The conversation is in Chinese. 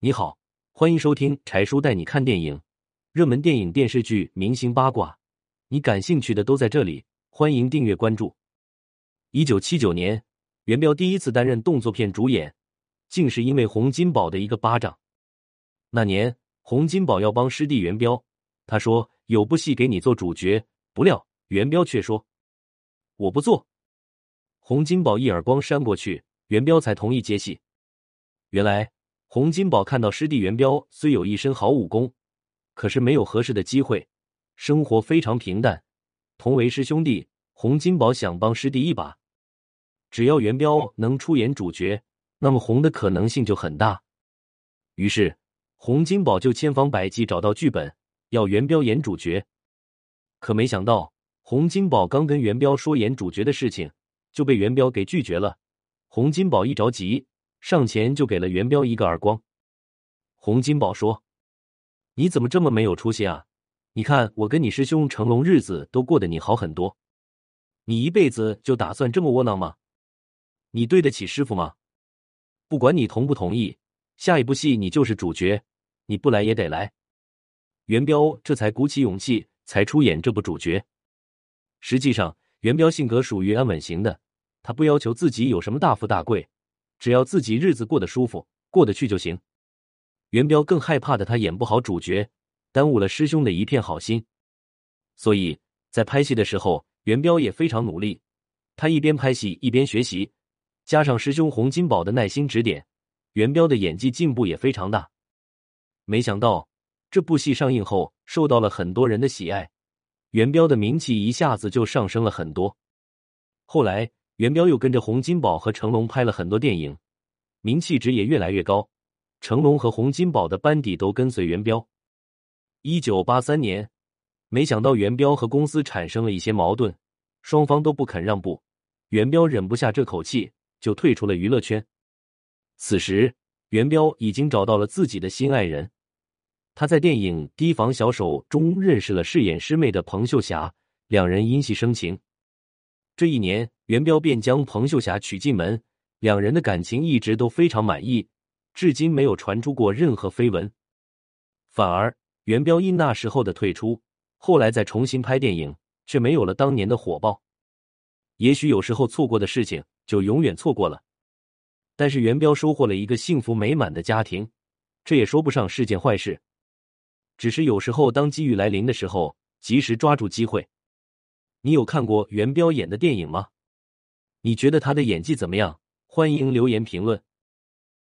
你好，欢迎收听柴叔带你看电影，热门电影、电视剧、明星八卦，你感兴趣的都在这里。欢迎订阅关注。一九七九年，元彪第一次担任动作片主演，竟是因为洪金宝的一个巴掌。那年，洪金宝要帮师弟元彪，他说有部戏给你做主角，不料元彪却说我不做。洪金宝一耳光扇过去，元彪才同意接戏。原来。洪金宝看到师弟元彪虽有一身好武功，可是没有合适的机会，生活非常平淡。同为师兄弟，洪金宝想帮师弟一把，只要元彪能出演主角，那么红的可能性就很大。于是，洪金宝就千方百计找到剧本，要元彪演主角。可没想到，洪金宝刚跟元彪说演主角的事情，就被元彪给拒绝了。洪金宝一着急。上前就给了元彪一个耳光。洪金宝说：“你怎么这么没有出息啊？你看我跟你师兄成龙日子都过得你好很多，你一辈子就打算这么窝囊吗？你对得起师傅吗？不管你同不同意，下一部戏你就是主角，你不来也得来。”元彪这才鼓起勇气，才出演这部主角。实际上，元彪性格属于安稳型的，他不要求自己有什么大富大贵。只要自己日子过得舒服、过得去就行。元彪更害怕的，他演不好主角，耽误了师兄的一片好心。所以在拍戏的时候，元彪也非常努力。他一边拍戏一边学习，加上师兄洪金宝的耐心指点，元彪的演技进步也非常大。没想到这部戏上映后，受到了很多人的喜爱，元彪的名气一下子就上升了很多。后来。元彪又跟着洪金宝和成龙拍了很多电影，名气值也越来越高。成龙和洪金宝的班底都跟随元彪。一九八三年，没想到元彪和公司产生了一些矛盾，双方都不肯让步。元彪忍不下这口气，就退出了娱乐圈。此时，元彪已经找到了自己的心爱人，他在电影《提防小手》中认识了饰演师妹的彭秀霞，两人因戏生情。这一年，元彪便将彭秀霞娶进门，两人的感情一直都非常满意，至今没有传出过任何绯闻。反而，元彪因那时候的退出，后来再重新拍电影，却没有了当年的火爆。也许有时候错过的事情就永远错过了，但是元彪收获了一个幸福美满的家庭，这也说不上是件坏事。只是有时候，当机遇来临的时候，及时抓住机会。你有看过元彪演的电影吗？你觉得他的演技怎么样？欢迎留言评论。